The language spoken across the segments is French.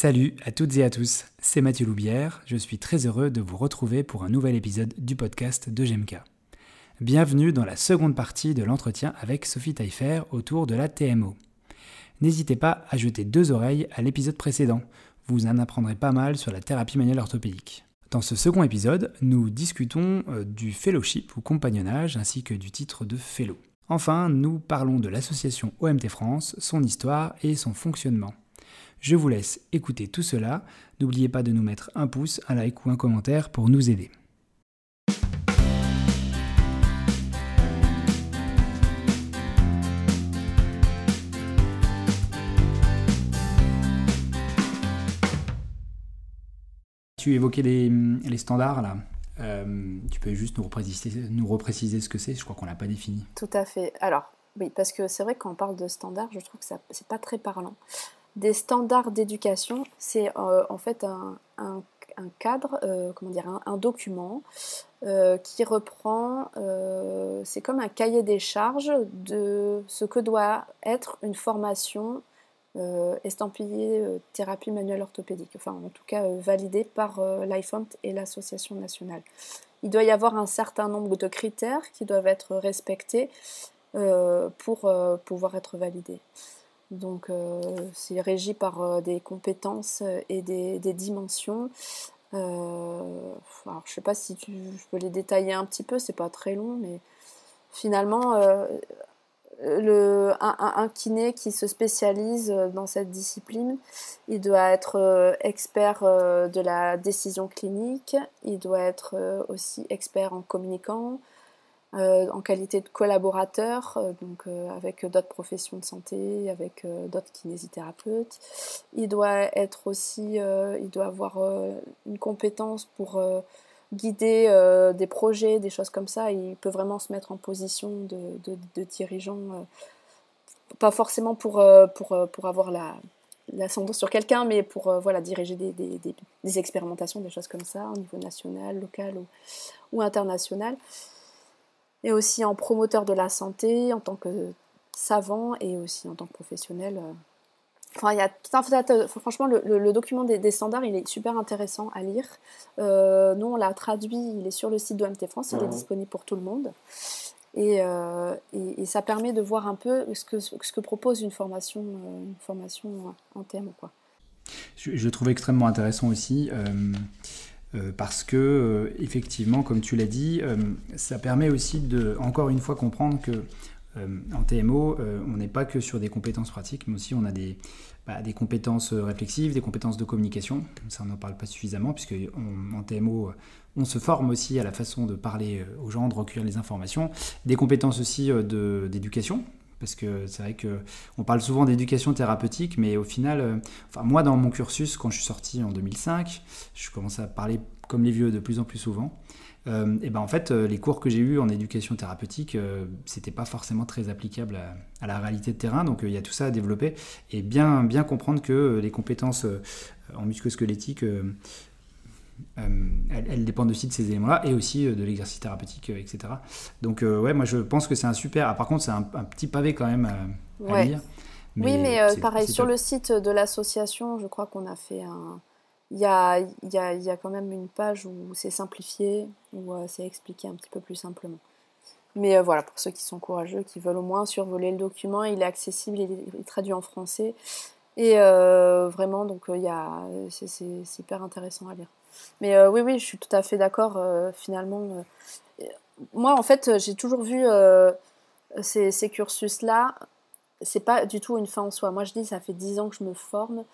Salut à toutes et à tous, c'est Mathieu Loubière, je suis très heureux de vous retrouver pour un nouvel épisode du podcast de GMK. Bienvenue dans la seconde partie de l'entretien avec Sophie Taillefer autour de la TMO. N'hésitez pas à jeter deux oreilles à l'épisode précédent, vous en apprendrez pas mal sur la thérapie manuelle orthopédique. Dans ce second épisode, nous discutons euh, du fellowship ou compagnonnage ainsi que du titre de fellow. Enfin, nous parlons de l'association OMT France, son histoire et son fonctionnement. Je vous laisse écouter tout cela. N'oubliez pas de nous mettre un pouce, un like ou un commentaire pour nous aider. Tu évoquais les, standards là. Euh, tu peux juste nous repréciser, nous repréciser ce que c'est Je crois qu'on l'a pas défini. Tout à fait. Alors, oui, parce que c'est vrai que quand on parle de standards, je trouve que ça c'est pas très parlant. Des standards d'éducation, c'est euh, en fait un, cadre, euh, comment dire, un, document qui reprend, c'est comme un cahier des charges de ce que doit être une formation euh, estampillé euh, thérapie manuelle orthopédique, enfin en tout cas euh, validé par l'IFOMT et l'association nationale. Il doit y avoir un certain nombre de critères qui doivent être respectés pour pouvoir être validé. Donc c'est régi par des compétences et des, dimensions. alors, je sais pas si tu, je peux les détailler un petit peu, c'est pas très long, mais finalement, le, un, kiné qui se spécialise euh, dans cette discipline, il doit être euh, expert euh, de la décision clinique, il doit être aussi expert en communiquant, en qualité de collaborateur, donc avec d'autres professions de santé, avec d'autres kinésithérapeutes. Il doit être aussi, il doit avoir une compétence pour guider euh, des projets, des choses comme ça. Il peut vraiment se mettre en position de, dirigeant, euh, pas forcément pour, euh, pour, pour avoir la, l'ascendant sur quelqu'un, mais pour voilà, diriger des, des, expérimentations, des choses comme ça, au niveau national, local ou, international. Et aussi en promoteur de la santé, en tant que savant et aussi en tant que professionnel Enfin, il y a tout un franchement, le, document des, standards, il est super intéressant à lire. Euh, nous, on l'a traduit, il est sur le site de MT France, il est disponible pour tout le monde. Euh, et, et, ça permet de voir un peu ce que, ce que propose une formation, euh, une formation en thème. Quoi. Je, je, le trouve extrêmement intéressant aussi. Parce que effectivement, comme tu l'as dit, ça permet aussi de, encore une fois, comprendre que euh, en TMO, euh, on n'est pas que sur des compétences pratiques, mais aussi on a des, bah, des compétences euh, réflexives, des compétences de communication. Ça, on n'en parle pas suffisamment, puisque en TMO, on se forme aussi à la façon de parler aux gens, de recueillir les informations. Des compétences aussi d'éducation, parce que c'est vrai qu'on parle souvent d'éducation thérapeutique, mais au final, enfin moi dans mon cursus, quand je suis sorti en 2005, je commençais à parler comme les vieux de plus en plus souvent. Euh, et ben en fait, euh, les cours que j'ai eus en éducation thérapeutique, euh, c'était pas forcément très applicable à, la réalité de terrain. Donc il y a tout ça à développer et bien, bien comprendre que les compétences en musculosquelettique, elles, dépendent aussi de ces éléments-là et aussi de l'exercice thérapeutique, etc. Donc ouais, moi je pense que c'est un super. Ah, par contre, c'est un, petit pavé quand même à, lire. oui, mais pareil, sur le site de l'association, je crois qu'on a fait un il y a, y, a, y a, quand même une page où c'est simplifié, où euh, c'est expliqué un petit peu plus simplement. Mais euh, voilà, pour ceux qui sont courageux, qui veulent au moins survoler le document, il est accessible, il est, traduit en français. Et euh, vraiment, donc il y a, c'est, hyper intéressant à lire. Mais oui, oui, je suis tout à fait d'accord. finalement, moi, en fait, j'ai toujours vu ces, cursus-là c'est pas du tout une fin en soi. Moi, je dis, ça fait 10 ans que je me forme,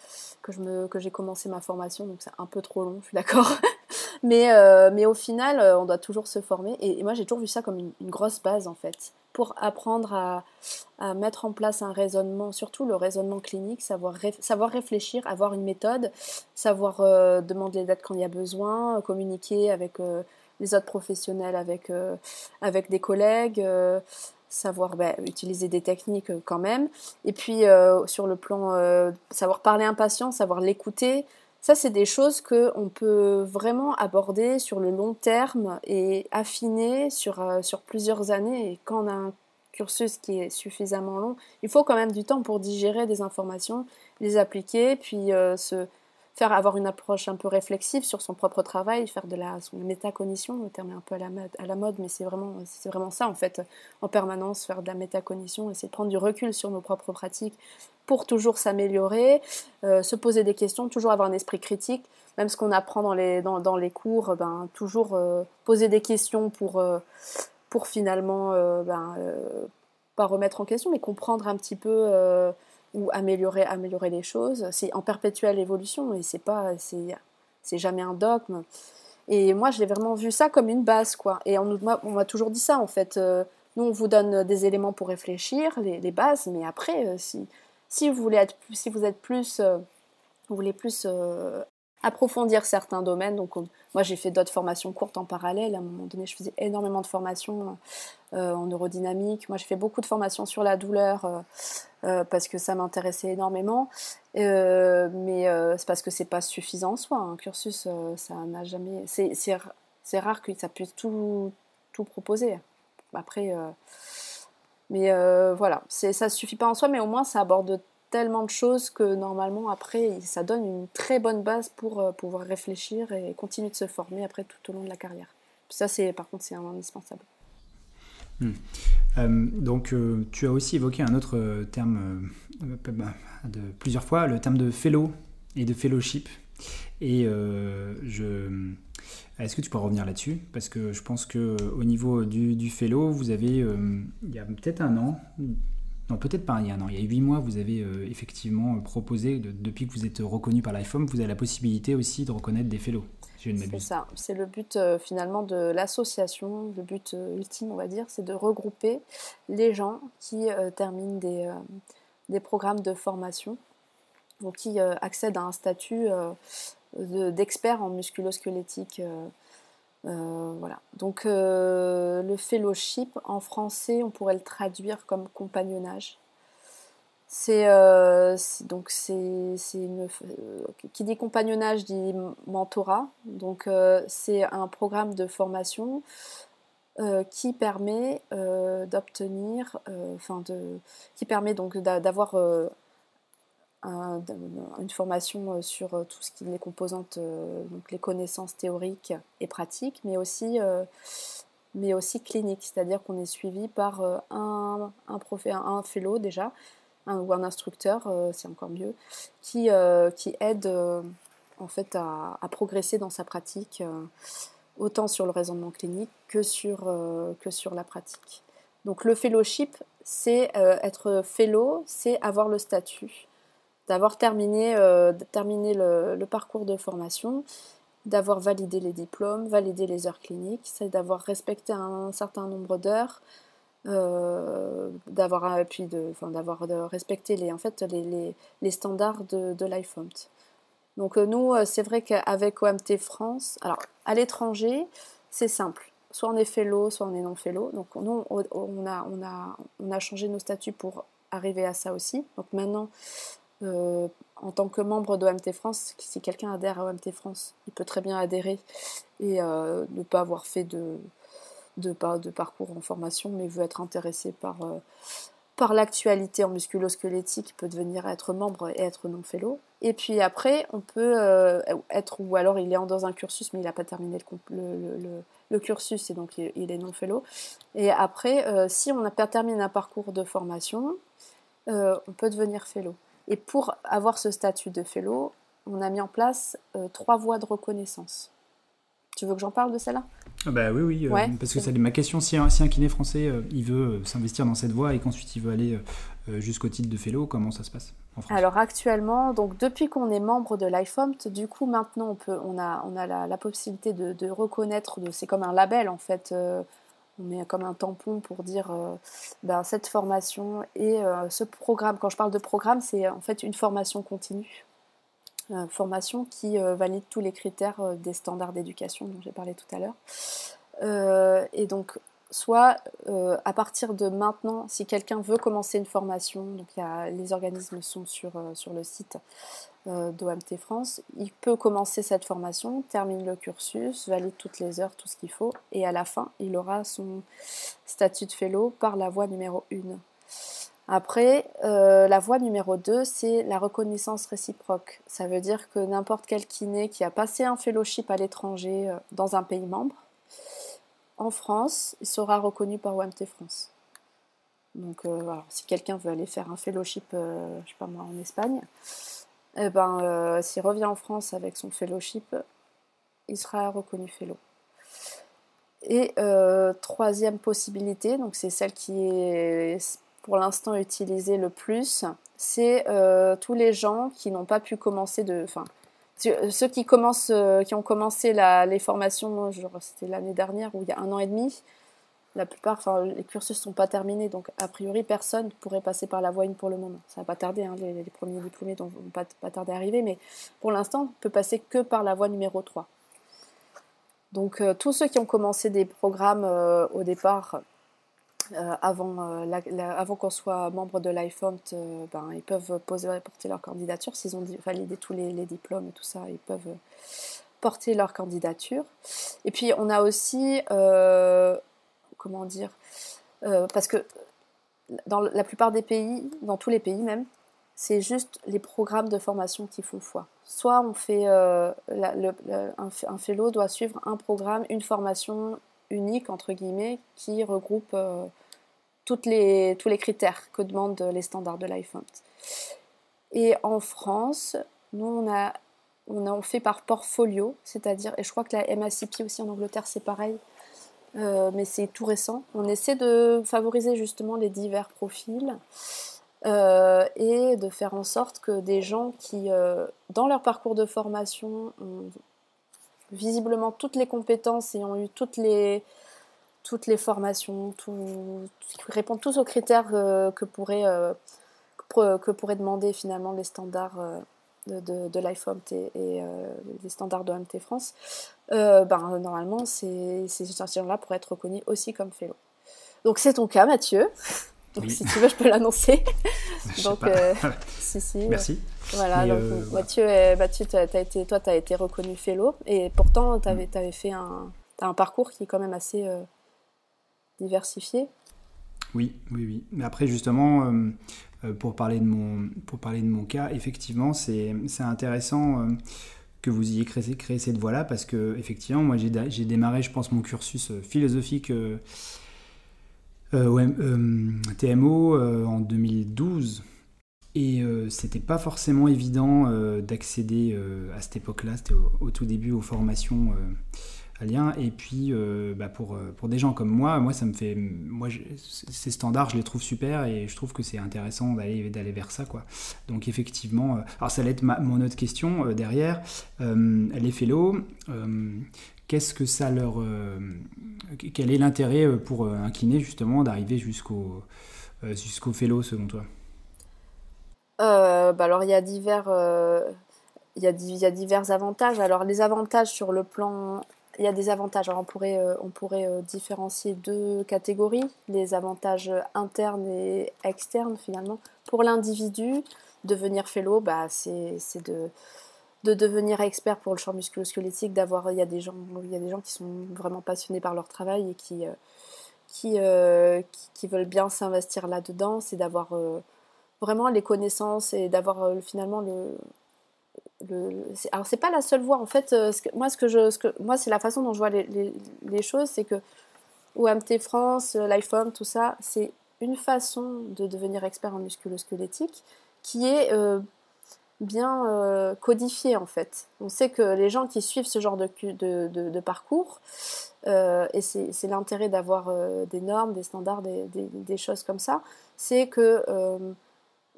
que, je me, que j'ai commencé ma formation, donc c'est un peu trop long, je suis d'accord. mais, euh, mais au final, euh, on doit toujours se former. Et, moi, j'ai toujours vu ça comme une, grosse base, en fait, pour apprendre à, à, mettre en place un raisonnement, surtout le raisonnement clinique, savoir, savoir réfléchir, avoir une méthode, savoir euh, demander les dates quand il y a besoin, communiquer avec les autres professionnels, avec, avec des collègues savoir bah, utiliser des techniques euh, quand même. Et puis euh, sur le plan euh, savoir parler un patient, savoir l'écouter, ça c'est des choses que on peut vraiment aborder sur le long terme et affiner sur, sur plusieurs années. Et quand on a un cursus qui est suffisamment long, il faut quand même du temps pour digérer des informations, les appliquer, puis se faire avoir une approche un peu réflexive sur son propre travail, faire de la métacognition, le terme est un peu à la mode, à la mode mais c'est vraiment, c'est vraiment ça en fait, en permanence, faire de la métacognition, essayer de prendre du recul sur nos propres pratiques pour toujours s'améliorer, euh, se poser des questions, toujours avoir un esprit critique, même ce qu'on apprend dans les, dans, dans les cours, ben, toujours euh, poser des questions pour, euh, pour finalement ben, pas remettre en question, mais comprendre un petit peu ou améliorer, améliorer les choses. C'est en perpétuelle évolution et c'est pas, c'est, jamais un dogme. Et moi, j'ai vraiment vu ça comme une base, quoi. Et on, on m'a toujours dit ça, en fait. Euh, nous, on vous donne des éléments pour réfléchir, les, bases, mais après, euh, si, si, vous voulez être, si vous êtes plus, euh, vous voulez plus approfondir certains domaines. Donc, moi, j'ai fait d'autres formations courtes en parallèle. À un moment donné, je faisais énormément de formations euh, en neurodynamique. Moi, j'ai fait beaucoup de formations sur la douleur euh, euh, parce que ça m'intéressait énormément. mais c'est parce que c'est pas suffisant en soi. Un cursus, ça n'a jamais. C'est rare que ça puisse tout, tout proposer. Après. mais voilà, ça suffit pas en soi, mais au moins ça aborde tellement de choses que normalement après ça donne une très bonne base pour euh, pouvoir réfléchir et continuer de se former après tout au long de la carrière. ça c'est par contre c'est indispensable. Hmm. Euh, donc euh, tu as aussi évoqué un autre terme bah, de plusieurs fois, le terme de fellow et de fellowship. Et je est-ce que tu peux revenir là-dessus? Parce que je pense que au niveau du, du fellow, vous avez il y a peut-être un an, non, peut-être pas il y a un an. Il y a huit mois, vous avez euh, effectivement proposé, depuis que vous êtes reconnu par l'IFOM, vous avez la possibilité aussi de reconnaître des fellows. C'est ça, c'est le but euh, finalement de l'association, le but euh, ultime on va dire, c'est de regrouper les gens qui terminent des, des, programmes de formation, donc qui accèdent à un statut d'expert en musculosquelettique euh, voilà. Donc euh, le fellowship en français, on pourrait le traduire comme compagnonnage. C'est euh, donc c'est qui dit compagnonnage dit mentorat. Donc c'est un programme de formation qui permet d'obtenir, enfin de, qui permet donc d'avoir une formation euh, sur euh, tout ce qui est les composantes, euh, donc les connaissances théoriques et pratiques, mais aussi, mais aussi cliniques, c'est-à-dire qu'on est suivi par un, un, un fellow déjà, ou un instructeur, c'est encore mieux, qui, qui aide en fait à, à, progresser dans sa pratique, autant sur le raisonnement clinique que sur, que sur la pratique. Donc le fellowship, c'est être fellow, c'est avoir le statut d'avoir terminé, euh, le, parcours de formation, d'avoir validé les diplômes, validé les heures cliniques, c'est d'avoir respecté un certain nombre d'heures, euh, d'avoir euh, puis de, enfin, d'avoir respecté les, en fait, les, les, standards de, de. Donc nous, c'est vrai qu'avec OMT France, alors à l'étranger, c'est simple. Soit on est fellow, soit on est non fellow. Donc nous, on a, on a, on a changé nos statuts pour arriver à ça aussi. Donc maintenant, euh, en tant que membre d'OMT France, si quelqu'un adhère à OMT France, il peut très bien adhérer et euh, ne pas avoir fait de, parcours en formation, mais veut être intéressé par, euh, l'actualité en musculo-squelettique, il peut devenir être membre et être non-fellow. Et puis après, on peut être, ou alors il est dans un cursus, mais il n'a pas terminé le, le, le, cursus et donc il, est non-fellow. Et après, si on n'a pas terminé un parcours de formation, on peut devenir fellow. Et pour avoir ce statut de fellow, on a mis en place euh, trois voies de reconnaissance. Tu veux que j'en parle de celle-là? Ah bah oui, oui, euh, parce que c'est ma question. Si un, si un kiné français, euh, il veut s'investir dans cette voie et qu'ensuite il veut aller jusqu'au titre de fellow, comment ça se passe en France? Alors actuellement, donc depuis qu'on est membre de l'IFOMT, du coup maintenant on, peut, on a, on a la, possibilité de, de reconnaître, c'est comme un label en fait, on met comme un tampon pour dire euh, ben, cette formation et euh, ce programme. Quand je parle de programme, c'est en fait une formation continue. Euh, formation qui valide tous les critères des standards d'éducation dont j'ai parlé tout à l'heure. et donc, soit à partir de maintenant, si quelqu'un veut commencer une formation, donc y a, les organismes sont sur, sur le site, d'OMT France, il peut commencer cette formation, termine le cursus, valide toutes les heures, tout ce qu'il faut, et à la fin, il aura son statut de fellow par la voie numéro 1. Après, la voie numéro 2, c'est la reconnaissance réciproque. Ça veut dire que n'importe quel kiné qui a passé un fellowship à l'étranger dans un pays membre, en France, il sera reconnu par OMT France. Donc si quelqu'un veut aller faire un fellowship, je sais pas moi, en Espagne, eh ben, s'il revient en France avec son fellowship, il sera reconnu fellow. Et euh, troisième possibilité, donc c'est celle qui est pour l'instant utilisée le plus, c'est euh, tous les gens qui n'ont pas pu commencer de, enfin ceux qui commencent, euh, qui ont commencé les formations, c'était l'année dernière ou il y a un an et demi. La plupart, enfin les cursus sont pas terminés, donc a priori personne pourrait passer par la voie 1 pour le moment. Ça va pas tarder, hein, les, premiers diplômés ne vont pas, tarder à arriver, mais pour l'instant, on peut passer que par la voie numéro 3. Donc euh, tous ceux qui ont commencé des programmes euh, au départ, euh, avant, qu'on soit membre de l'IFOMT, ben, ils peuvent poser, porter leur candidature. S'ils ont validé tous les, diplômes et tout ça, ils peuvent porter leur candidature. Et puis on a aussi, comment dire, parce que dans la plupart des pays, dans tous les pays même, c'est juste les programmes de formation qui font foi. Soit on fait euh, un, fellow doit suivre un programme, une formation unique entre guillemets qui regroupe euh, les, tous les critères que demandent les standards de l'IFONT. Et en France, nous on a on, a, fait par portfolio, c'est-à-dire, et je crois que la MACP aussi en Angleterre c'est pareil, euh, mais c'est tout récent. On essaie de favoriser justement les divers profils. Euh, et de faire en sorte que des gens qui, euh, dans leur parcours de formation, ont visiblement toutes les compétences et ont eu toutes les, toutes les formations, tout, répondent tous aux critères que, que, pourraient demander finalement les standards de, de, de et, les standards de MT France, ben, normalement, ces, ces gens-là pourraient être reconnus aussi comme fellow. Donc c'est ton cas, Mathieu. Donc si tu veux, je peux l'annoncer. donc, euh, si, si. Merci. Voilà, donc euh, Mathieu, Mathieu as été, toi, tu as été reconnu fellow et pourtant, tu avais, mm. avais, fait un, as un parcours qui est quand même assez euh, diversifié. Oui, oui, oui. Mais après, justement, pour, parler de mon, pour parler de mon cas, effectivement, c'est intéressant que vous ayez créé, créé cette voie-là parce que, effectivement, moi, j'ai démarré, je pense, mon cursus philosophique euh, euh, TMO euh, en 2012. Et c'était pas forcément évident d'accéder à cette époque-là, c'était au, tout début aux formations Et puis bah, pour, pour des gens comme moi, moi ça me fait. Moi, ces standards, je les trouve super et je trouve que c'est intéressant d'aller d'aller vers ça. Quoi. Donc effectivement, alors ça va être mon autre question derrière. les fellows, qu'est-ce que ça leur. Euh, quel est l'intérêt euh, pour euh, un kiné justement d'arriver jusqu'au jusqu'au fellow selon toi? Bah alors il y a divers. il y, a, il y, a divers avantages. Alors les avantages sur le plan, il y a des avantages. Alors on pourrait, on pourrait différencier deux catégories les avantages internes et externes finalement. Pour l'individu, devenir fellow, bah, c'est de de devenir expert pour le champ musculo-squelettique, d'avoir il y a des gens il y a des gens qui sont vraiment passionnés par leur travail et qui euh, euh, qui, qui, veulent bien s'investir là-dedans, c'est d'avoir euh, vraiment les connaissances et d'avoir finalement le, le alors c'est pas la seule voie en fait moi ce que je ce que moi c'est la façon dont je vois les, choses c'est que OMT France, l'IFOM, tout ça, c'est une façon de devenir expert en musculo-squelettique qui est bien euh, codifié en fait. On sait que les gens qui suivent ce genre de, parcours, euh, et c'est l'intérêt d'avoir euh, des normes, des standards, des, des, choses comme ça, c'est que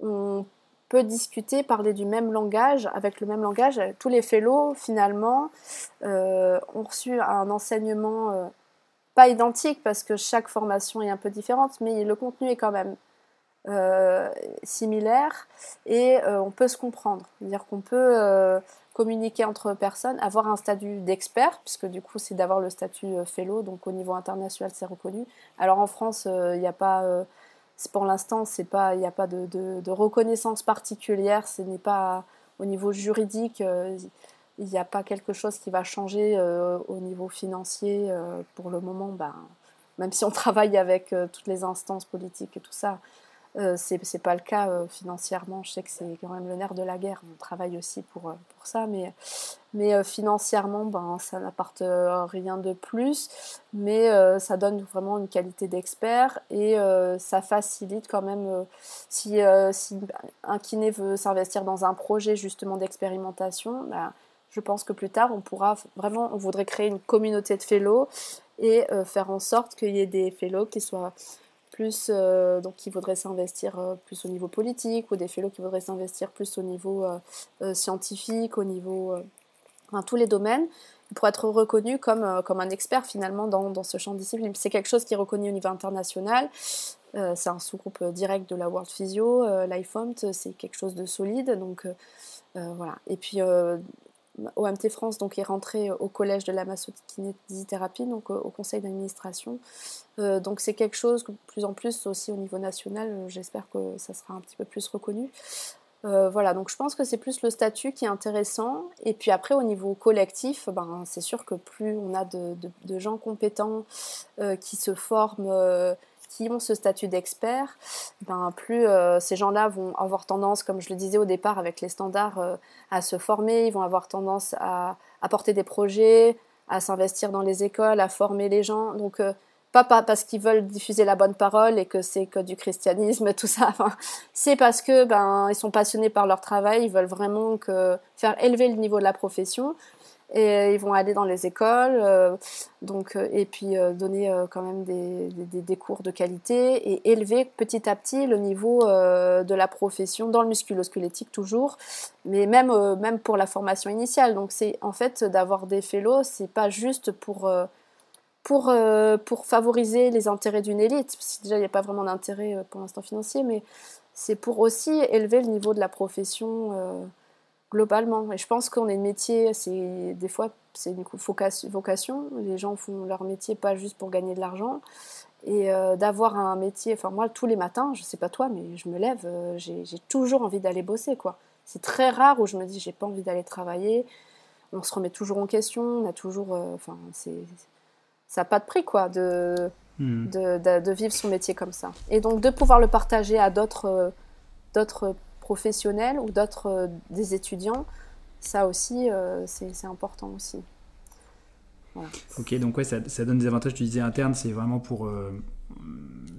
on peut discuter, parler du même langage, avec le même langage. Tous les fellows, finalement, ont reçu un enseignement pas identique parce que chaque formation est un peu différente, mais le contenu est quand même euh, similaires et euh, on peut se comprendre. C'est-à-dire qu'on peut euh, communiquer entre personnes, avoir un statut d'expert, puisque du coup c'est d'avoir le statut fellow, donc au niveau international c'est reconnu. Alors en France, il n'y a pas, pour l'instant, il n'y a pas de, de, reconnaissance particulière, ce n'est pas au niveau juridique, il n'y a pas quelque chose qui va changer au niveau financier pour le moment. Ben, même si on travaille avec toutes les instances politiques et tout ça, Euh, c'est pas le cas euh, financièrement. Je sais que c'est quand même le nerf de la guerre. On travaille aussi pour, euh, pour ça, mais, mais financièrement, ben, ça n'apporte rien de plus. Mais ça donne vraiment une qualité d'expert et ça facilite quand même. si, si un kiné veut s'investir dans un projet justement d'expérimentation, ben, je pense que plus tard, on pourra vraiment, on voudrait créer une communauté de fellows et faire en sorte qu'il y ait des fellows qui soient plus euh, donc qui voudraient s'investir euh, plus au niveau politique ou des fellows qui voudraient s'investir plus au niveau euh, scientifique, au niveau dans tous les domaines pour être reconnu comme, comme un expert finalement dans, dans ce champ discipline. C'est quelque chose qui est reconnu au niveau international. c'est un sous-groupe direct de la World Physio. l'IFOMT, c'est quelque chose de solide. Donc voilà. Et puis OMT France donc, est rentré au collège de la massokinésithérapie, donc au conseil d'administration. Euh, donc c'est quelque chose que de plus en plus aussi au niveau national, euh, j'espère que ça sera un petit peu plus reconnu. Euh, voilà, donc je pense que c'est plus le statut qui est intéressant. Et puis après, au niveau collectif, ben, c'est sûr que plus on a de, gens compétents qui se forment, qui ont ce statut d'expert, ben, plus ces gens-là vont avoir tendance, comme je le disais au départ avec les standards, à se former, ils vont avoir tendance à apporter des projets, à s'investir dans les écoles, à former les gens. Donc pas, parce qu'ils veulent diffuser la bonne parole et que c'est que du christianisme, tout ça. c'est parce que ben ils sont passionnés par leur travail, ils veulent vraiment faire élever le niveau de la profession et ils vont aller dans les écoles, euh, donc euh, et puis euh, donner quand même des, des, cours de qualité et élever petit à petit le niveau de la profession dans le musculo-squelettique toujours, mais même même pour la formation initiale. Donc c'est en fait d'avoir des fellows, c'est pas juste pour pour, euh, pour favoriser les intérêts d'une élite, parce que déjà il n'y a pas vraiment d'intérêt euh, pour l'instant financier, mais c'est pour aussi élever le niveau de la profession euh, globalement. Et je pense qu'on est métier, c'est des fois c'est une vocation, les gens font leur métier pas juste pour gagner de l'argent, et d'avoir un métier, enfin moi tous les matins, je sais pas toi, mais je me lève, j'ai toujours envie d'aller bosser quoi. C'est très rare où je me dis j'ai pas envie d'aller travailler, on se remet toujours en question, on a toujours, enfin c'est ça n'a pas de prix, quoi, de, hmm. de, de, vivre son métier comme ça. Et donc de pouvoir le partager à d'autres d'autres professionnels ou d'autres euh, des étudiants, ça aussi, euh, c'est important aussi. Ok, donc ouais, ça, donne des avantages. Tu disais interne, c'est vraiment pour euh,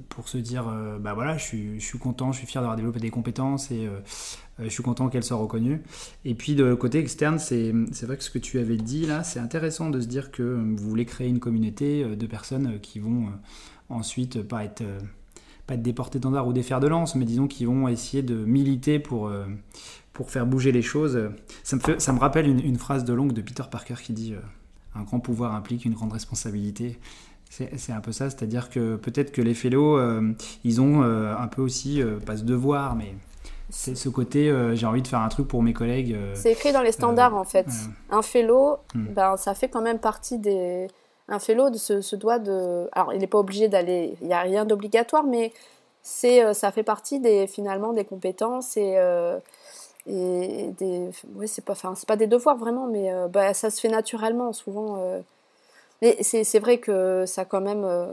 pour se dire, euh, bah voilà, je suis, je suis, content, je suis fier d'avoir développé des compétences et je suis content qu'elles soient reconnues. Et puis de côté externe, c'est vrai que ce que tu avais dit là, c'est intéressant de se dire que vous voulez créer une communauté de personnes qui vont ensuite pas être pas être des portées ou des fers de lance, mais disons qui vont essayer de militer pour, pour faire bouger les choses. Ça me, fait, ça me rappelle une, une phrase de longue de Peter Parker qui dit Un grand pouvoir implique une grande responsabilité. C'est un peu ça, c'est-à-dire que peut-être que les fellows, euh, ils ont euh, un peu aussi, euh, pas ce devoir, mais c'est ce côté, j'ai envie de faire un truc pour mes collègues. c'est écrit dans les standards en fait. Un fellow, hmm. ben, ça fait quand même partie des. Un fellow se, doit de. Alors il n'est pas obligé d'aller, il n'y a rien d'obligatoire, mais c'est ça fait partie des, finalement des compétences et. et des, c'est pas, c'est pas des devoirs vraiment, mais bah, ça se fait naturellement. Souvent, mais c'est vrai que ça quand même, euh,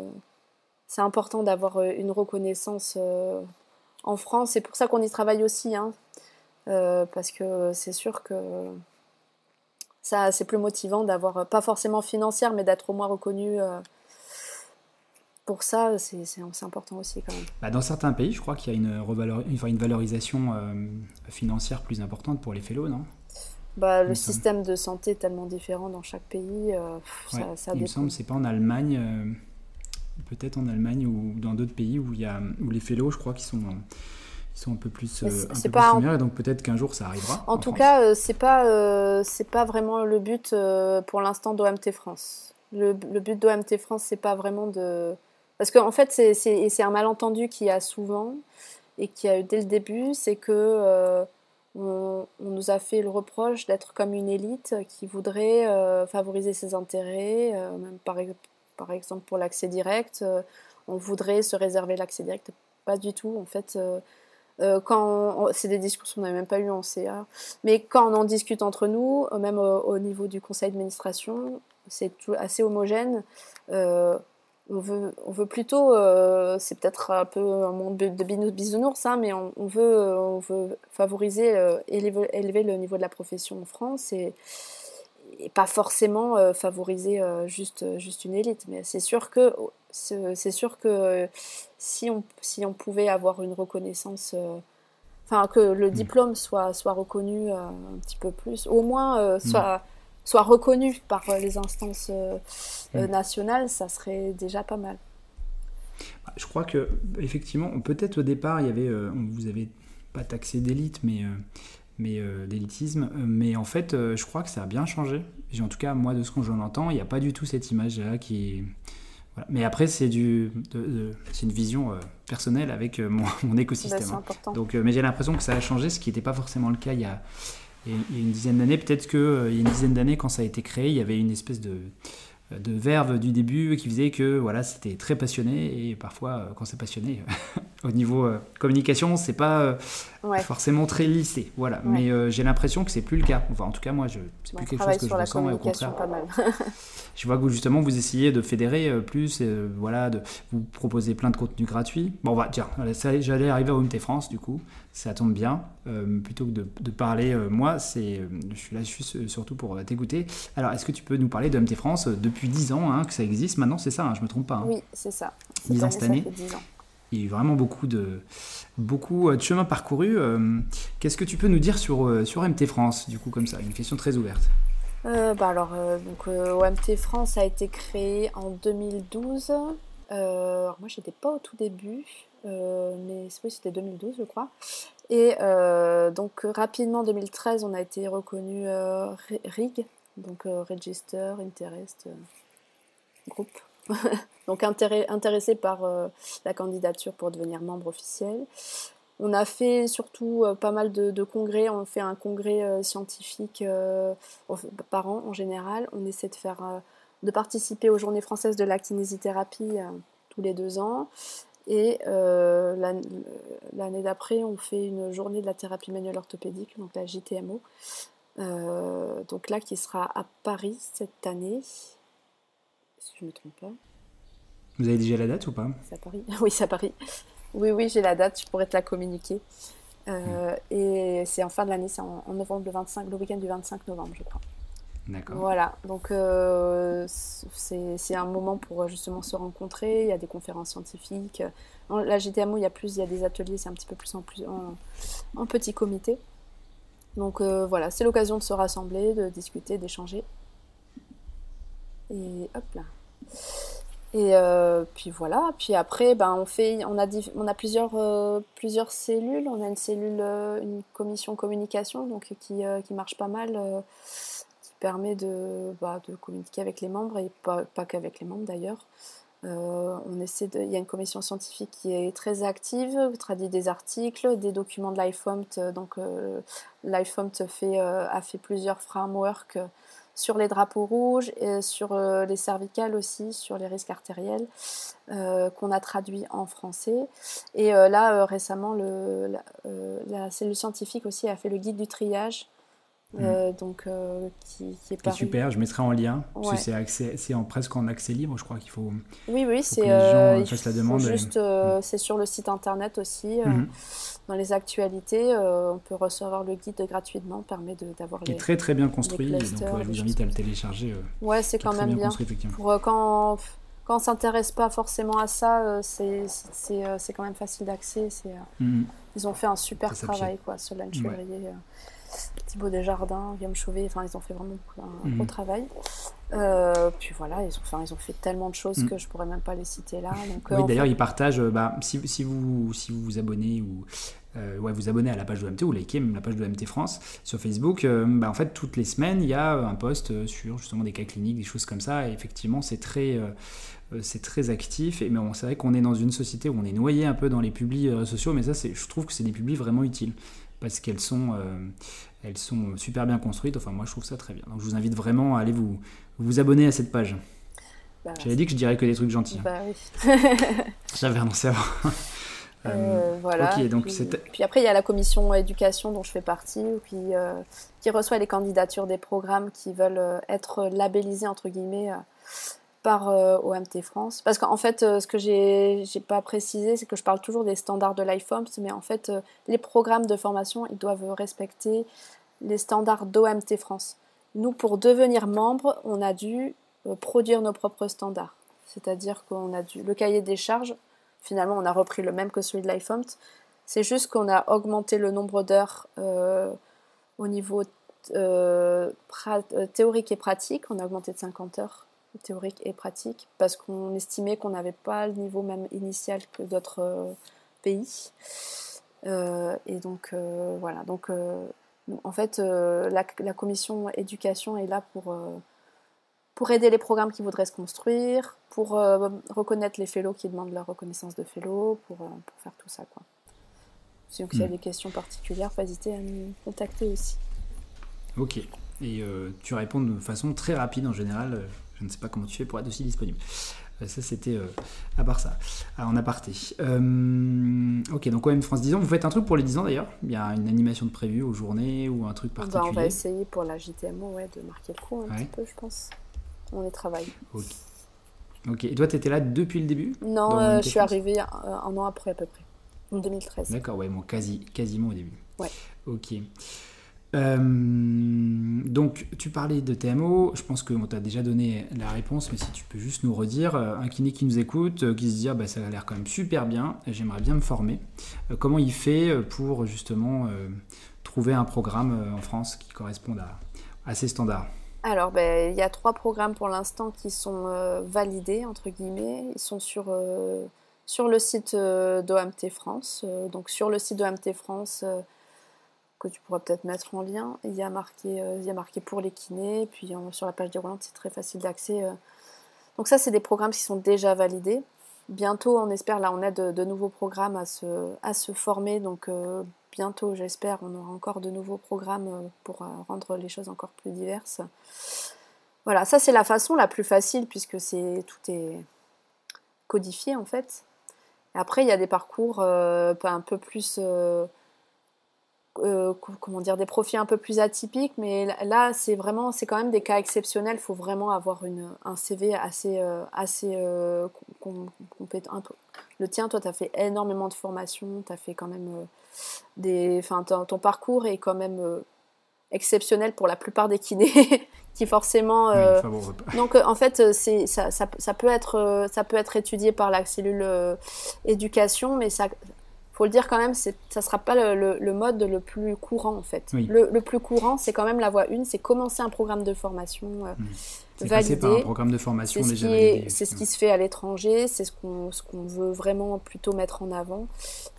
c'est important d'avoir euh, une reconnaissance euh, en France. C'est pour ça qu'on y travaille aussi, hein, parce que c'est sûr que ça c'est plus motivant d'avoir, pas forcément financière, mais d'être au moins reconnu. pour ça, c'est important aussi quand même. Bah, dans certains pays, je crois qu'il y a une, une valorisation financière plus importante pour les fellows, non? Bah, le système de santé est tellement différent dans chaque pays. Euh, ça, ça il me semble, c'est pas en Allemagne, euh, peut-être en Allemagne ou dans d'autres pays où, il y a, où les fellows, je crois, qui sont, ils sont un peu plus, euh, un peu pas plus donc peut-être qu'un jour ça arrivera. En, tout cas, c'est pas, c'est pas vraiment le but pour l'instant d'OMT France. Le, le but d'OMT France, c'est pas vraiment de. Parce qu'en en fait, c'est un malentendu qu'il y a souvent et qui a eu dès le début, c'est que on, nous a fait le reproche d'être comme une élite qui voudrait euh, favoriser ses intérêts, euh, même par, par, exemple pour l'accès direct, euh, on voudrait se réserver l'accès direct. Pas du tout, en fait. Quand c'est des discussions qu'on n'a même pas eu en CA, mais quand on en discute entre nous, même au, niveau du conseil d'administration, c'est assez homogène. on veut, on veut plutôt, c'est peut-être un peu un monde de bisounours, hein, mais on, veut, on veut favoriser, élever, élever, le niveau de la profession en France et, et pas forcément favoriser juste, juste une élite. Mais c'est sûr que, c'est sûr que si, on, si on pouvait avoir une reconnaissance enfin que le mm. diplôme soit, soit reconnu euh, un petit peu plus, au moins euh, mm. soit, soit reconnu par euh, les instances mm. nationales, ça serait déjà pas mal. Bah, je crois que effectivement, peut-être au départ, il y avait, vous avez pas taxé d'élite, mais mais d'élitisme, mais en fait, je crois que ça a bien changé. En tout cas, moi, de ce que j'en entends, il n'y a pas du tout cette image-là qui mais après, c'est du, une vision euh, personnelle avec euh, mon, mon, écosystème. Bah, hein. Donc, euh, mais j'ai l'impression que ça a changé, ce qui n'était pas forcément le cas il y a, il y a une dizaine d'années. Peut-être qu'il y a une dizaine d'années, quand ça a été créé, il y avait une espèce de, de verve du début qui faisait que voilà, c'était très passionné et parfois, quand c'est passionné, au niveau communication, c'est pas forcément très lissé. Voilà. Mais j'ai l'impression que c'est plus le cas. Enfin, en tout cas, moi, je, c'est plus quelque chose que je ressens. au contraire. Pas mal. Je vois que justement vous essayez de fédérer euh, plus, euh, voilà, de vous proposer plein de contenus gratuits. Bon, on va tiens, j'allais arriver à OMT France du coup, ça tombe bien. Euh, plutôt que de, parler moi, c'est, je suis là juste surtout pour t'écouter. Alors, est-ce que tu peux nous parler de OMT France depuis 10 ans hein, que ça existe Maintenant, c'est ça, hein, je me trompe pas. Hein. Oui, c'est ça. 10 ans cette année. Il vraiment beaucoup de, beaucoup de chemin parcouru. Qu'est-ce que tu peux nous dire sur, sur MT France, du coup, comme ça? Une question très ouverte. Euh, bah alors, euh, donc, euh, OMT France a été créé en 2012. alors moi, j'étais pas au tout début, mais c'était 2012, je crois. Et donc, rapidement, en 2013, on a été reconnu RIG, donc Register Interest Group. donc, intéressé par la candidature pour devenir membre officiel. On a fait surtout euh, pas mal de, congrès. On fait un congrès euh, scientifique euh, par an en général. On essaie de faire, de participer aux Journées françaises de la kinésithérapie tous les deux ans. Et l'année d'après, on fait une journée de la thérapie manuelle orthopédique, donc la JTMO. donc là, qui sera à Paris cette année. Si je ne me trompe pas. Vous avez déjà la date ou pas? C'est à Paris. Oui, c'est à Paris. Oui, oui, j'ai la date, je pourrais te la communiquer. Euh, hmm. Et c'est en fin de l'année, c'est en, novembre, le 25, le week-end du 25 novembre, je crois. D'accord. Voilà, donc euh, c'est un moment pour justement se rencontrer. Il y a des conférences scientifiques. En, la GTMO, il y a plus, il y a des ateliers, c'est un petit peu plus en, plus, en, petit comité. Donc euh, voilà, c'est l'occasion de se rassembler, de discuter, d'échanger. Et hop là. Et euh, puis voilà, puis après, ben, on, fait, on, a, on a plusieurs, euh, plusieurs cellules. On a une cellule, euh, une commission communication donc, qui, qui marche pas mal, qui permet de, bah, de communiquer avec les membres et pas, pas qu'avec les membres d'ailleurs. on essaie de, il y a une commission scientifique qui est très active, traduit des articles, des documents de l'IFOMT. Donc l'IFOMT fait, a fait plusieurs frameworks sur les drapeaux rouges, et sur euh, les cervicales aussi, sur les risques artériels, euh, qu'on a traduit en français. Et euh, là, récemment, le, la, cellule scientifique aussi a fait le guide du triage. Mm. donc qui, est super, je mettrai en lien c'est en presque en accès libre, je crois qu'il faut. Oui, oui, c'est. gens fassent la demande. Juste, mm. c'est sur le site internet aussi. Mm-hmm dans les actualités, euh, on peut recevoir le guide gratuitement, permet d'avoir les. Il est très très bien construit, donc je vous invite à le télécharger. Euh, ouais, c'est quand même bien. Pour euh, quand quand on s'intéresse pas forcément à ça, c'est quand même facile d'accès. Mm-hmm. Ils ont fait un super travail, quoi, Solène Chevrier. Thibaut Desjardins, Guillaume Chauvet, enfin ils ont fait vraiment un gros mhm. travail. Euh, puis voilà, ils ont, enfin, ils ont fait tellement de choses mhm. que je pourrais même pas les citer là. Donc, oui, d'ailleurs, ils partagent, euh, bah, si, si, vous, si vous vous abonnez ou euh, ouais, vous abonnez à la page de MT ou likez même la page de MT France sur Facebook, bah, en fait, toutes les semaines, il y a un post sur justement des cas cliniques, des choses comme ça. Et effectivement, c'est très c'est très actif. Et mais bon, c'est vrai qu'on est dans une société où on est noyé un peu dans les publics sociaux, mais ça, je trouve que c'est des publics vraiment utiles parce qu'elles sont, euh, elles sont super bien construites. Enfin, moi, je trouve ça très bien. Donc, je vous invite vraiment à aller vous, vous abonner à cette page. Bah, J'avais dit que je dirais que des trucs gentils. Bah, oui. J'avais annoncé avant. Euh, euh, voilà. donc puis, puis, après, il y a la commission éducation dont je fais partie, puis, qui reçoit les candidatures des programmes qui veulent être labellisés, entre guillemets, par OMT France. Parce qu'en fait, ce que j'ai pas précisé, c'est que je parle toujours des standards de l'IFOMS, mais en fait, les programmes de formation, ils doivent respecter les standards d'OMT France. Nous, pour devenir membre, on a dû produire nos propres standards. C'est-à-dire qu'on a dû. Le cahier des charges, finalement, on a repris le même que celui de l'IFOMT. C'est juste qu'on a augmenté le nombre d'heures au niveau euh, euh, théorique et pratique. On a augmenté de 50 heures théorique et pratique parce qu'on estimait qu'on n'avait pas le niveau même initial que d'autres euh, pays. et donc voilà, donc en fait la, commission éducation est là pour, pour aider les programmes qui voudraient se construire, pour reconnaître les fellows qui demandent leur reconnaissance de fellow, pour, pour faire tout ça. Quoi. Donc s'il y a hmm. des questions particulières, pas hésiter à nous contacter aussi. Ok. Et euh, tu réponds de façon très rapide en général. Euh, je ne sais pas comment tu fais pour être aussi disponible. Euh, ça, c'était à part ça, en aparté. ok, donc OM France 10 ans, vous faites un truc pour les 10 ans d'ailleurs? Il y a une animation de prévu aux journées ou un truc particulier bah, On va essayer pour la JTMO ouais, de marquer le coup un petit peu, je pense. On y travaille. Ok. Ok, et toi, tu étais là depuis le début? Non, je suis arrivée un, un, an après à peu près, en 2013. D'accord, ouais, bon, quasi, quasiment au début. Ouais. Ok. Euh, donc, tu parlais de TMO. Je pense qu'on t'a déjà donné la réponse, mais si tu peux juste nous redire, euh, un kiné qui nous écoute, euh, qui se dit ah, bah, ça a l'air quand même super bien, j'aimerais bien me former. comment il fait pour justement trouver un programme en France qui corresponde à, ces standards? Alors, ben, il y a trois programmes pour l'instant qui sont validés, entre guillemets. Ils sont sur, sur le site d'OMT France. donc, sur le site d'OMT France, que tu pourras peut-être mettre en lien. Il y a marqué, euh, il y a marqué pour les kinés, puis sur la page déroulante, c'est très facile d'accès. Euh. Donc ça, c'est des programmes qui sont déjà validés. Bientôt, on espère, là, on a de, nouveaux programmes à se, à se former. Donc euh, bientôt, j'espère, on aura encore de nouveaux programmes pour rendre les choses encore plus diverses. Voilà, ça c'est la façon la plus facile puisque c'est tout est codifié en fait. après, il y a des parcours un peu plus euh, comment dire, des profils un peu plus atypiques, mais là, c'est vraiment, c'est quand même des cas exceptionnels. Il faut vraiment avoir une, un CV assez, euh, assez euh, compétent. Le tien, toi, tu as fait énormément de formations, tu as fait quand même des. Enfin, ton, parcours est quand même exceptionnel pour la plupart des kinés. qui forcément donc en fait c'est ça, ça, ça, peut être ça peut être étudié par la cellule éducation mais ça faut le dire quand même, ça ne sera pas le, mode le plus courant en fait. Le, plus courant, c'est quand même la voie 1, c'est commencer un programme de formation euh, mmh. validé. Par un programme de formation c'est déjà validé. C'est ce qui se fait à l'étranger, c'est ce qu'on ce qu'on veut vraiment plutôt mettre en avant.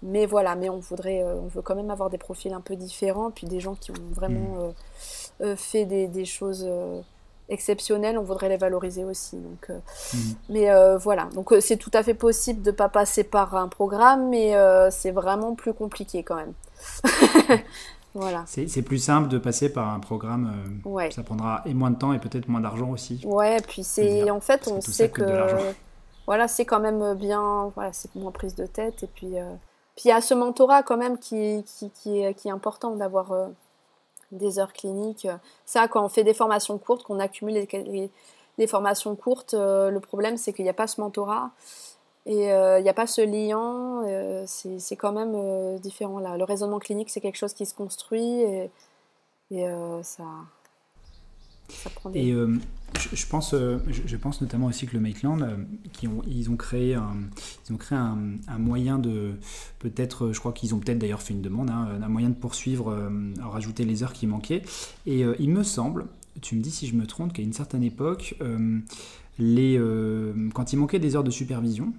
Mais voilà, mais on voudrait, euh, on veut quand même avoir des profils un peu différents, puis des gens qui ont vraiment mmh. euh, euh, fait des, des choses exceptionnelles, on voudrait les valoriser aussi. Donc, euh, mhm. Mais euh, voilà, donc euh, c'est tout à fait possible de ne pas passer par un programme, mais c'est vraiment plus compliqué quand même. voilà. C'est plus simple de passer par un programme. Ça prendra et moins de temps et peut-être moins d'argent aussi. Ouais, puis c'est en fait on sait que, voilà c'est quand même bien, voilà c'est moins prise de tête et puis puis il y a ce mentorat quand même qui, qui, qui, est, qui est important d'avoir des heures cliniques. Ça, quand on fait des formations courtes, qu'on accumule les, formations courtes, euh, le problème c'est qu'il n'y a pas ce mentorat et euh, il n'y a pas ce. Euh, c'est quand même différent là. Le raisonnement clinique, c'est quelque chose qui se construit et ça, prend. Et je, pense, je, pense notamment aussi que le Maitland, qui ont, ils ont créé un, ils ont créé un, moyen de, peut-être, je crois qu'ils ont peut-être d'ailleurs fait une demande, hein, un moyen de poursuivre, rajouter les heures qui manquaient. Et il me semble, tu me dis si je me trompe, qu'à une certaine époque, les, quand il manquait des heures de supervision,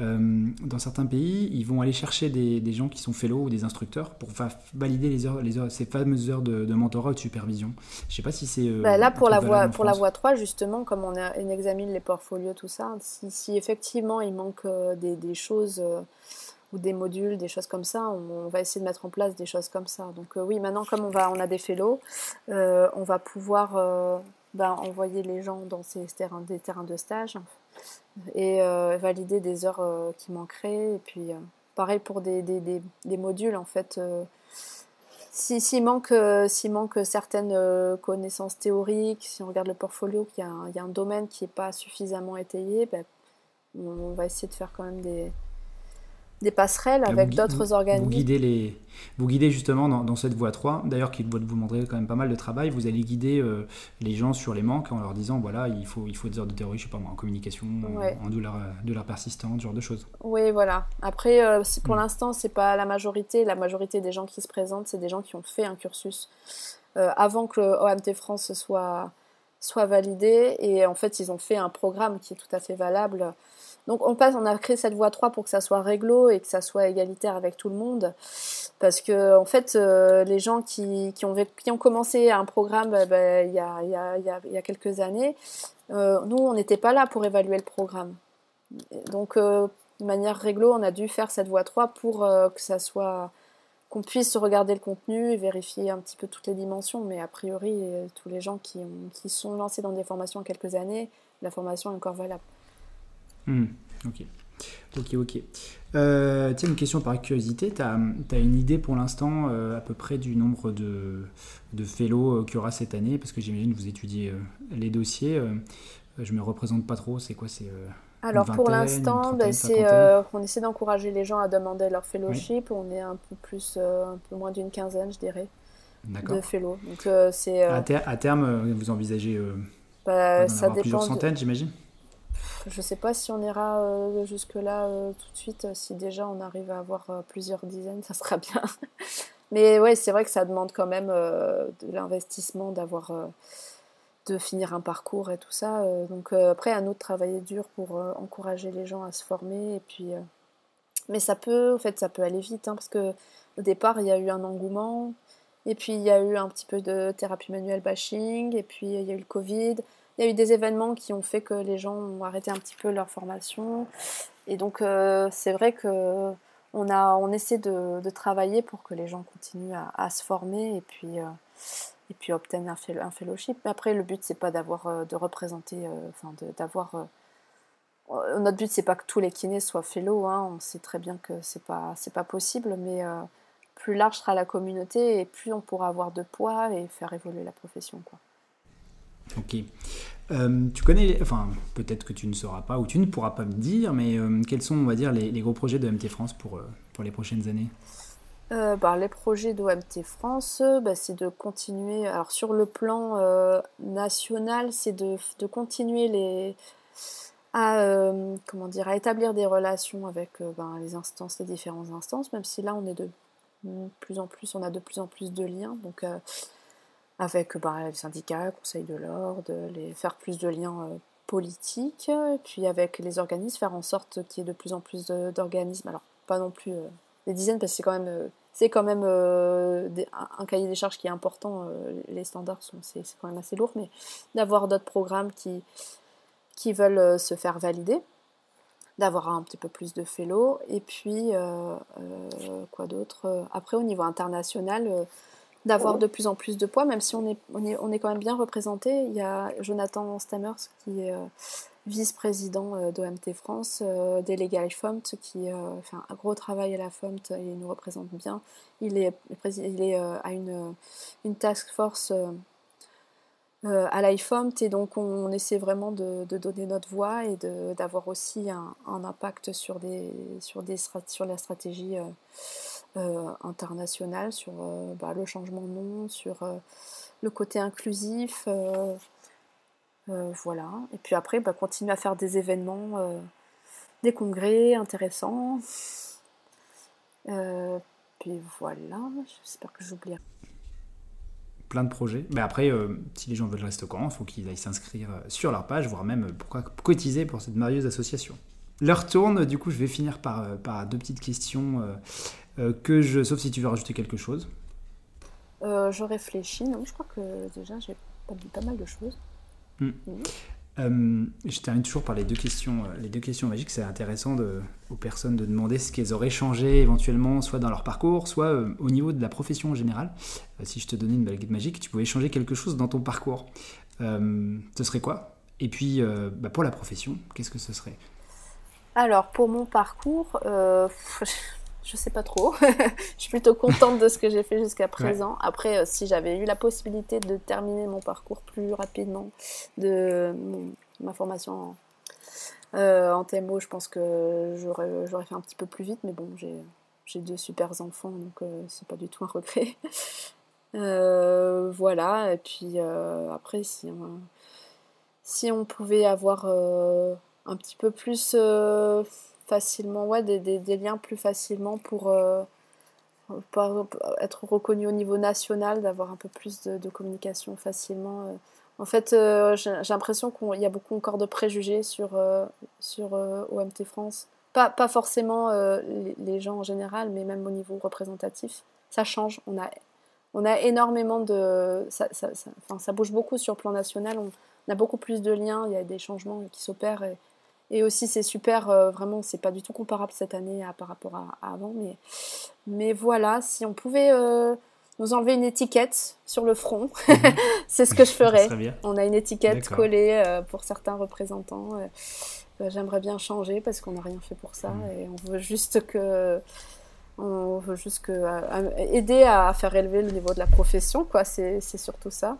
euh, dans certains pays, ils vont aller chercher des, gens qui sont fellows ou des instructeurs pour valider les heures, les heures, ces fameuses heures de, mentorat ou de supervision. Je sais pas si c'est. Euh, bah là, pour la, voie, pour la voie 3, justement, comme on, a, on examine les portfolios, tout ça, si, effectivement il manque euh, des, choses ou des modules, des choses comme ça, on, va essayer de mettre en place des choses comme ça. Donc oui, maintenant, comme on, va, on a des fellows, on va pouvoir ben, envoyer les gens dans ces terrains, des terrains de stage et euh, valider des heures euh, qui manqueraient. Et puis, euh, pareil pour des, des, des, modules, en fait. S'il si, manque, s'il manque certaines connaissances théoriques, si on regarde le portfolio, qu'il y, y, a un domaine qui n'est pas suffisamment étayé, ben, on va essayer de faire quand même des, des passerelles avec d'autres organismes. Vous guidez, les, vous guidez justement dans, cette voie 3, d'ailleurs qui vous demander quand même pas mal de travail, vous allez guider euh, les gens sur les manques en leur disant voilà, il faut, il faut des heures de théorie, je sais pas moi, en communication, en, douleur, douleur persistante, ce genre de choses. Oui, voilà. Après, euh, pour mm. l'instant, c'est pas la majorité. La majorité des gens qui se présentent, c'est des gens qui ont fait un cursus euh, avant que le OMT France soit, soit validé. Et en fait, ils ont fait un programme qui est tout à fait valable donc on passe, on a créé cette voie 3 pour que ça soit réglo et que ça soit égalitaire avec tout le monde. Parce que en fait, euh, les gens qui, ont, commencé un programme il, y a, y a, y a, quelques années, euh, nous, on n'était pas là pour évaluer le programme. Donc, euh, de manière réglo, on a dû faire cette voie 3 pour que ça soit qu'on puisse regarder le contenu et vérifier un petit peu toutes les dimensions. Mais a priori, tous les gens qui, qui sont lancés dans des formations en quelques années, la formation est encore valable. Hmm, ok. Ok, ok. Euh, tiens, une question par curiosité. Tu as, une idée pour l'instant euh, à peu près du nombre de, de fellows euh, qu'il y aura cette année? Parce que j'imagine que vous étudiez les dossiers. je me représente pas trop. C'est quoi? C'est alors pour l'instant, ben, on essaie d'encourager les gens à demander leur fellowship. On est un peu plus, un peu moins d'une quinzaine, je dirais, de fellows. Donc c'est. À, à, terme, vous envisagez bah, ça dépend plusieurs centaines, j'imagine? Je sais pas si on ira euh, jusque-là euh, tout de suite. Si déjà on arrive à avoir euh, plusieurs dizaines, ça sera bien. Mais ouais, c'est vrai que ça demande quand même de l'investissement, d'avoir, de finir un parcours et tout ça. donc après, à nous de travailler dur pour encourager les gens à se former. Et puis, mais ça peut, en fait, ça peut aller vite, hein, parce que au départ, il y a eu un engouement. Et puis il y a eu un petit peu de thérapie manuelle bashing, et puis il y a eu le Covid, il y a eu des événements qui ont fait que les gens ont arrêté un petit peu leur formation. Et donc, euh, c'est vrai que on, a, on essaie de, travailler pour que les gens continuent à, se former et puis, euh, puis obtiennent un, fellowship. Mais après, le but, c'est pas d'avoir, euh, de représenter, enfin, d'avoir. notre but, c'est pas que tous les kinés soient fellow. Hein. On sait très bien que c'est pas, pas possible, mais plus large sera la communauté et plus on pourra avoir de poids et faire évoluer la profession, quoi. Ok. Euh, tu connais, enfin peut-être que tu ne sauras pas ou tu ne pourras pas me dire, mais euh, quels sont, on va dire, les, gros projets de MT France pour, euh, pour les prochaines années? Bah, Les projets d'OMT France, bah, c'est de continuer, alors sur le plan national, c'est de, de, continuer les, à, comment dire, à établir des relations avec ben, les instances, les différentes instances, même si là on est de plus en plus, on a de plus en plus de liens. Donc avec bah, les syndicats, le Conseil de l'ordre, les, faire plus de liens euh, politiques, puis avec les organismes, faire en sorte qu'il y ait de plus en plus d'organismes, alors pas non plus euh, des dizaines, parce que c'est quand même, euh, c'est quand même un cahier des charges qui est important, les standards, sont, c'est, quand même assez lourd, mais d'avoir d'autres programmes qui, qui veulent se faire valider d'avoir un petit peu plus de fellow et puis quoi d'autre après au niveau international d'avoir de plus en plus de poids, même si on est, on est, on est quand même bien représenté. Il y a Jonathan Stammers qui est euh, vice-président euh, d'OMT France, euh, délégué à la FOMT, qui fait un gros travail à la FOMT et il nous représente bien. Il est, il est à une, une task force à l'IFOMT et donc on, essaie vraiment de, donner notre voix et d'avoir aussi un, un, impact sur, des, sur, des, sur la stratégie euh, international sur euh, bah, le changement de nom, sur euh, le côté inclusif. voilà. Et puis après, bah, continuer à faire des événements, des congrès intéressants. puis voilà, j'espère que j'oublie plein de projets. Mais après, si les gens veulent rester au courant, il faut qu'ils aillent s'inscrire sur leur page, voire même pourquoi cotiser pour cette merveilleuse association. L'heure tourne, du coup je vais finir par, par deux petites questions euh, que je, sauf si tu veux rajouter quelque chose. Euh, je réfléchis, non, je crois que déjà j'ai pas dit pas mal de choses. Hmm. Euh, je termine toujours par les deux questions, les deux questions magiques. C'est intéressant de, aux personnes de demander ce qu'elles auraient changé éventuellement, soit dans leur parcours, soit au niveau de la profession en général. si je te donnais une baguette magique, tu pouvais changer quelque chose dans ton parcours. ce serait quoi? Et puis, bah, pour la profession, qu'est-ce que ce serait? Alors, pour mon parcours, je sais pas trop. je suis plutôt contente de ce que j'ai fait jusqu'à présent. Après, euh, si j'avais eu la possibilité de terminer mon parcours plus rapidement, de ma formation en, euh, TMO, je pense que j'aurais fait un petit peu plus vite. Mais bon, j'ai deux super enfants, donc euh, c'est pas du tout un regret. voilà, et puis après, si on pouvait avoir un petit peu plus facilement, ouais, des, des, liens plus facilement pour, euh, être reconnu au niveau national, d'avoir un peu plus de, communication facilement. Euh. En fait, euh, j'ai l'impression qu'il y a beaucoup encore de préjugés sur, sur OMT France. Pas, pas forcément les, gens en général, mais même au niveau représentatif. Ça change. On a, on a énormément de. Ça, ça, bouge beaucoup sur le plan national. On, a beaucoup plus de liens. Il y a des changements qui s'opèrent. Et aussi, c'est super, euh, vraiment, c'est pas du tout comparable cette année par rapport à, avant. Mais, mais voilà, si on pouvait euh, nous enlever une étiquette sur le front, mhm. c'est ce que je ferais. On a une étiquette collée euh, pour certains représentants. J'aimerais bien changer parce qu'on n'a rien fait pour ça. Mhm. Et on veut juste que. On veut juste que, aider à faire élever le niveau de la profession, quoi. C'est surtout ça.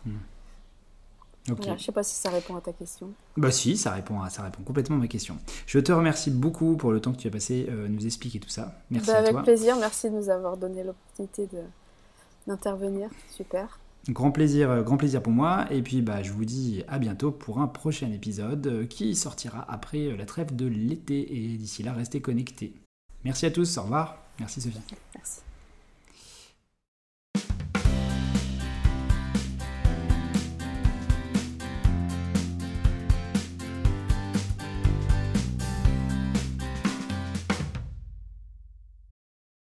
Je ne sais pas si ça répond à ta question. Bah si, ça répond, à, ça répond complètement à ma question. Je te remercie beaucoup pour le temps que tu as passé euh, nous expliquer tout ça. Merci bah, à avec plaisir, merci de nous avoir donné l'opportunité d'intervenir. Super. Grand plaisir, euh, grand plaisir pour moi. Et puis bah, je vous dis à bientôt pour un prochain épisode euh, qui sortira après la trêve de l'été. Et d'ici là, restez connectés. Merci à tous, au revoir. Merci Sophie. Merci.